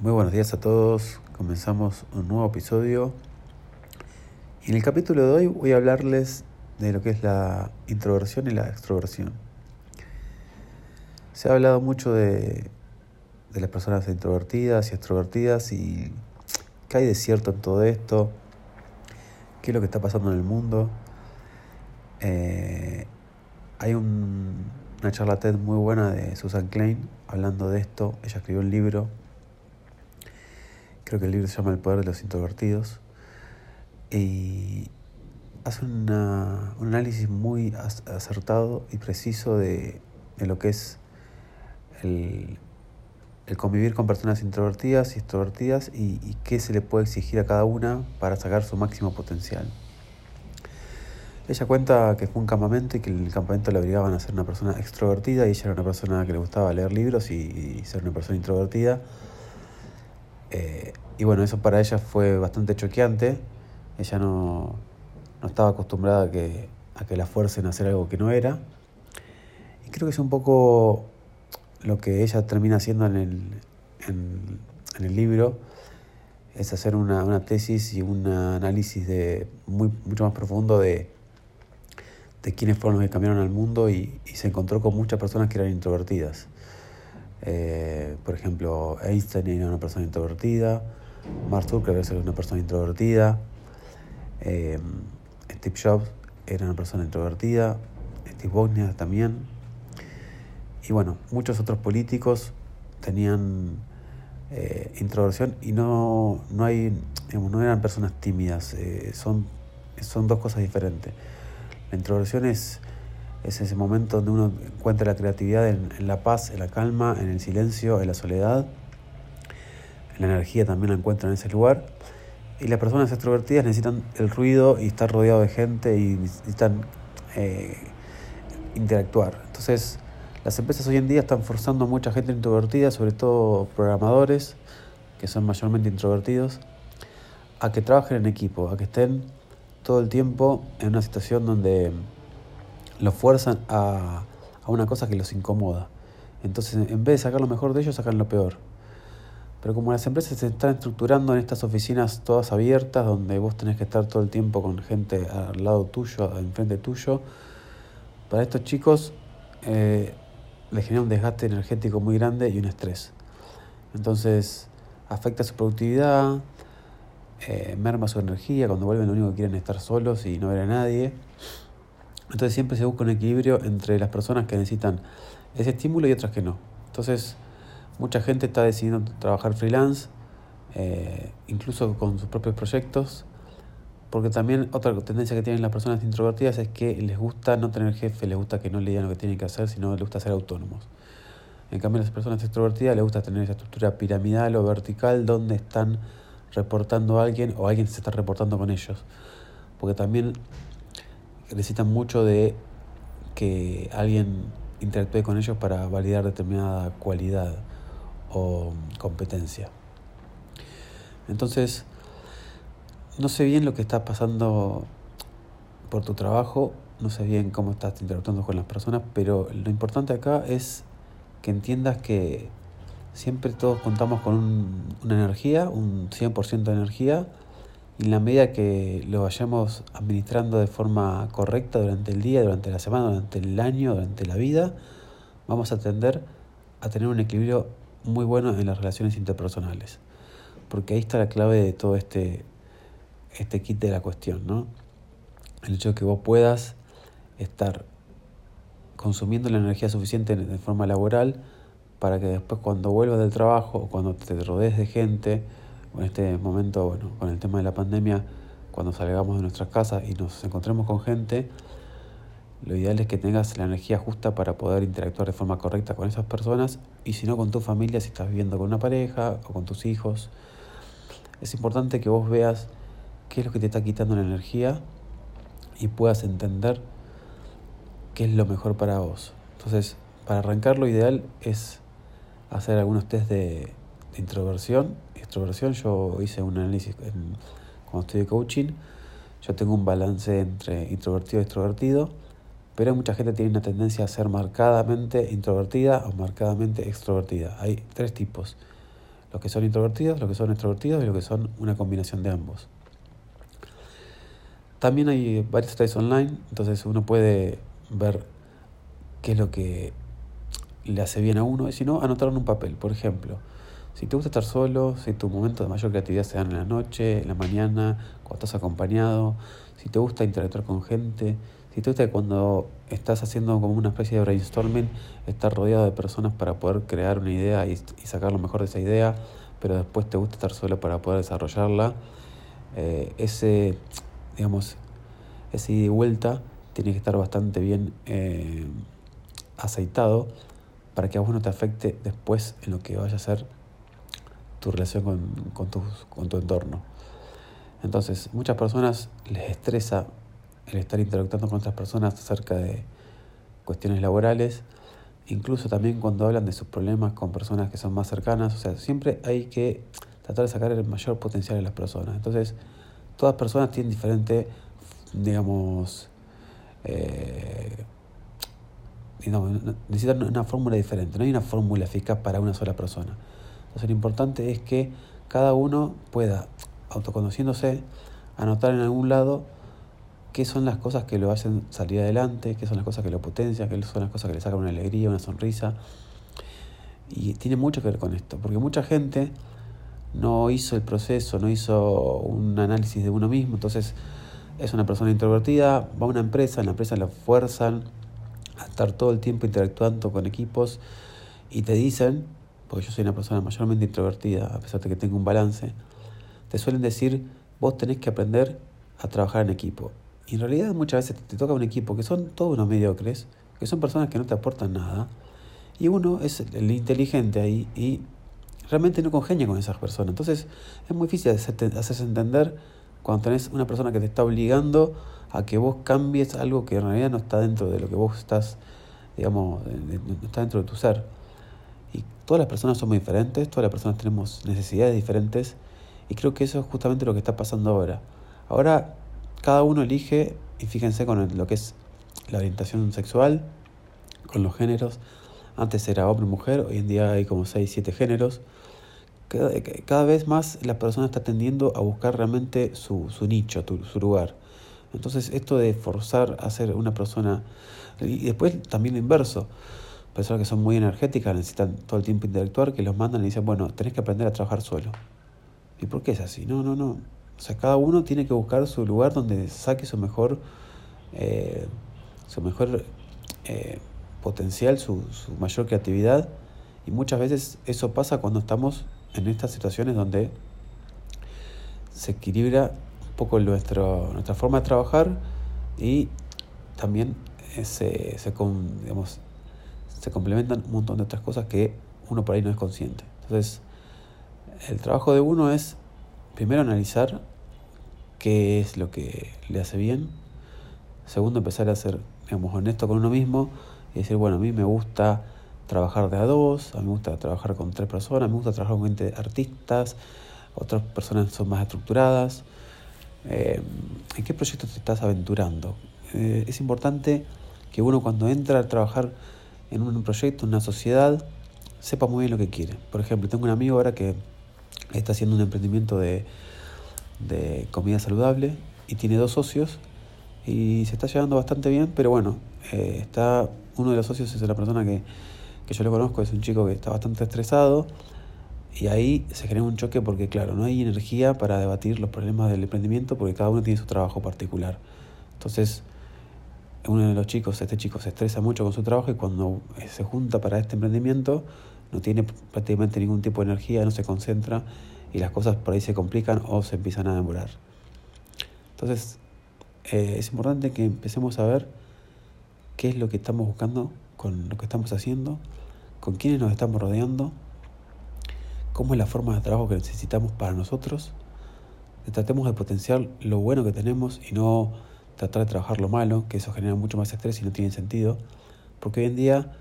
Muy buenos días a todos. Comenzamos un nuevo episodio. Y en el capítulo de hoy voy a hablarles de lo que es la introversión y la extroversión. Se ha hablado mucho de, de las personas introvertidas y extrovertidas y qué hay de cierto en todo esto, qué es lo que está pasando en el mundo. Eh, hay un, una charla muy buena de Susan Klein hablando de esto. Ella escribió un libro creo que el libro se llama El poder de los introvertidos, y hace un análisis muy acertado y preciso de, lo que es el, convivir con personas introvertidas y extrovertidas y, y, qué se le puede exigir a cada una para sacar su máximo potencial. Ella cuenta que fue un campamento y que el campamento le obligaban a ser una persona extrovertida y ella era una persona que le gustaba leer libros y ser una persona introvertida eh, y bueno, eso para ella fue bastante choqueante. Ella no, no estaba acostumbrada a que, a que la fuercen a hacer algo que no era. Y creo que es un poco lo que ella termina haciendo en el, en, el libro, es hacer una, una, tesis y un análisis de, muy, mucho más profundo de, de quiénes fueron los que cambiaron al mundo y, y se encontró con muchas personas que eran introvertidas. Eh, por ejemplo, Einstein era una persona introvertida, Mark Zuckerberg era una persona introvertida, eh, Steve Jobs era una persona introvertida, Steve Wozniak también. Y bueno, muchos otros políticos tenían eh, introversión y no, no, hay, no eran personas tímidas, son, son dos cosas diferentes. La introversión es es ese momento donde uno encuentra la creatividad en, la paz, en la calma, en el silencio, en la soledad. La energía también la encuentra en ese lugar. Y las personas extrovertidas necesitan el ruido y estar rodeado de gente y necesitan eh, interactuar. Entonces, las empresas hoy en día están forzando a mucha gente introvertida, sobre todo programadores, que son mayormente introvertidos, a que trabajen en equipo, a que estén todo el tiempo en una situación donde los fuerzan a, a una cosa que los incomoda. Entonces, en vez de sacar lo mejor de ellos, sacan lo peor. Pero como las empresas se están estructurando en estas oficinas todas abiertas, donde vos tenés que estar todo el tiempo con gente al lado tuyo, enfrente tuyo, para estos chicos eh, les genera un desgaste energético muy grande y un estrés. Entonces, afecta su productividad, eh, merma su energía, cuando vuelven lo único que quieren es estar solos y no ver a nadie. Entonces siempre se busca un equilibrio entre las personas que necesitan ese estímulo y otras que no. Entonces mucha gente está decidiendo trabajar freelance, eh, incluso con sus propios proyectos, porque también otra tendencia que tienen las personas introvertidas es que les gusta no tener jefe, les gusta que no le digan lo que tienen que hacer, sino les gusta ser autónomos. En cambio, las personas extrovertidas les gusta tener esa estructura piramidal o vertical donde están reportando a alguien o alguien se está reportando con ellos. Porque también necesitan mucho de que alguien interactúe con ellos para validar determinada cualidad o competencia. Entonces, no sé bien lo que está pasando por tu trabajo, no sé bien cómo estás interactuando con las personas, pero lo importante acá es que entiendas que siempre todos contamos con una energía, un 100% de energía, y en la medida que lo vayamos administrando de forma correcta durante el día, durante la semana, durante el año, durante la vida, vamos a tender a tener un equilibrio muy bueno en las relaciones interpersonales. Porque ahí está la clave de todo este, este kit de la cuestión, ¿no? El hecho de que vos puedas estar consumiendo la energía suficiente de forma laboral para que después cuando vuelvas del trabajo o cuando te rodees de gente, en este momento, bueno, con el tema de la pandemia, cuando salgamos de nuestras casas y nos encontremos con gente, lo ideal es que tengas la energía justa para poder interactuar de forma correcta con esas personas y si no con tu familia, si estás viviendo con una pareja o con tus hijos. Es importante que vos veas qué es lo que te está quitando la energía y puedas entender qué es lo mejor para vos. Entonces, para arrancar lo ideal es hacer algunos test de, de introversión extroversión, yo hice un análisis en, cuando de coaching, yo tengo un balance entre introvertido y extrovertido, pero mucha gente tiene una tendencia a ser marcadamente introvertida o marcadamente extrovertida. Hay tres tipos. los que son introvertidos, los que son extrovertidos y los que son una combinación de ambos. También hay varios test online, entonces uno puede ver qué es lo que le hace bien a uno y si no, anotarlo en un papel. Por ejemplo, si te gusta estar solo, si tu momento de mayor creatividad se dan en la noche, en la mañana, cuando estás acompañado, si te gusta interactuar con gente, si te gusta cuando estás haciendo como una especie de brainstorming, estar rodeado de personas para poder crear una idea y, sacar lo mejor de esa idea, pero después te gusta estar solo para poder desarrollarla, eh, ese, digamos, ese ida y vuelta tiene que estar bastante bien eh, aceitado para que a vos no te afecte después en lo que vaya a ser tu relación con, con, con tu entorno. Entonces, muchas personas les estresa el estar interactuando con otras personas acerca de cuestiones laborales, incluso también cuando hablan de sus problemas con personas que son más cercanas, o sea, siempre hay que tratar de sacar el mayor potencial de las personas. Entonces, todas personas tienen diferente, digamos, eh, necesitan una fórmula diferente, no hay una fórmula eficaz para una sola persona. Entonces lo importante es que cada uno pueda, autoconociéndose, anotar en algún lado qué son las cosas que lo hacen salir adelante, qué son las cosas que lo potencian, qué son las cosas que le sacan una alegría, una sonrisa. Y tiene mucho que ver con esto, porque mucha gente no hizo el proceso, no hizo un análisis de uno mismo, entonces es una persona introvertida, va a una empresa, en la empresa la fuerzan a estar todo el tiempo interactuando con equipos y te dicen, porque yo soy una persona mayormente introvertida, a pesar de que tengo un balance, te suelen decir, vos tenés que aprender a trabajar en equipo. Y en realidad muchas veces te toca un equipo que son todos unos mediocres, que son personas que no te aportan nada, y uno es el inteligente ahí y realmente no congenia con esas personas. Entonces es muy difícil hacerse entender cuando tenés una persona que te está obligando a que vos cambies algo que en realidad no está dentro de lo que vos estás, digamos, no está dentro de tu ser. Y todas las personas somos diferentes, todas las personas tenemos necesidades diferentes y creo que eso es justamente lo que está pasando ahora. Ahora cada uno elige, y fíjense con lo que es la orientación sexual, con los géneros, antes era hombre mujer, hoy en día hay como 6, 7 géneros. Cada, vez más la persona está tendiendo a buscar realmente su, su nicho, su lugar. Entonces esto de forzar a ser una persona, y después también lo inverso, personas que son muy energéticas, necesitan todo el tiempo interactuar, que los mandan y dicen, bueno, tenés que aprender a trabajar solo. ¿Y por qué es así? No, no, no. O sea, cada uno tiene que buscar su lugar donde saque su mejor, eh, su mejor eh, potencial, su, su mayor creatividad. Y muchas veces eso pasa cuando estamos en estas situaciones donde se equilibra poco nuestro, nuestra forma de trabajar y también eh, se, se, digamos, se complementan un montón de otras cosas que uno por ahí no es consciente. Entonces, el trabajo de uno es primero analizar qué es lo que le hace bien. Segundo, empezar a ser digamos, honesto con uno mismo y decir, bueno, a mí me gusta trabajar de a dos, a mí me gusta trabajar con tres personas, me gusta trabajar con gente artistas, otras personas son más estructuradas. Eh, ¿En qué proyecto te estás aventurando? Eh, es importante que uno cuando entra a trabajar en un proyecto, en una sociedad, sepa muy bien lo que quiere. Por ejemplo, tengo un amigo ahora que está haciendo un emprendimiento de, de comida saludable y tiene dos socios y se está llevando bastante bien, pero bueno, eh, está uno de los socios es la persona que, que yo lo conozco, es un chico que está bastante estresado y ahí se genera un choque porque, claro, no hay energía para debatir los problemas del emprendimiento porque cada uno tiene su trabajo particular. Entonces, uno de los chicos, este chico se estresa mucho con su trabajo y cuando se junta para este emprendimiento no tiene prácticamente ningún tipo de energía, no se concentra y las cosas por ahí se complican o se empiezan a demorar. Entonces, eh, es importante que empecemos a ver qué es lo que estamos buscando con lo que estamos haciendo, con quiénes nos estamos rodeando cómo es la forma de trabajo que necesitamos para nosotros, tratemos de potenciar lo bueno que tenemos y no tratar de trabajar lo malo, que eso genera mucho más estrés y no tiene sentido, porque hoy en día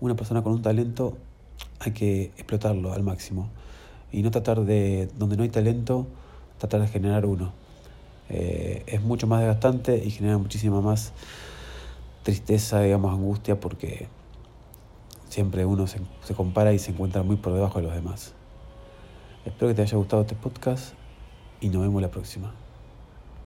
una persona con un talento hay que explotarlo al máximo y no tratar de, donde no hay talento, tratar de generar uno. Eh, es mucho más desgastante y genera muchísima más tristeza, digamos, angustia, porque siempre uno se, se compara y se encuentra muy por debajo de los demás. Espero que te haya gustado este podcast y nos vemos la próxima.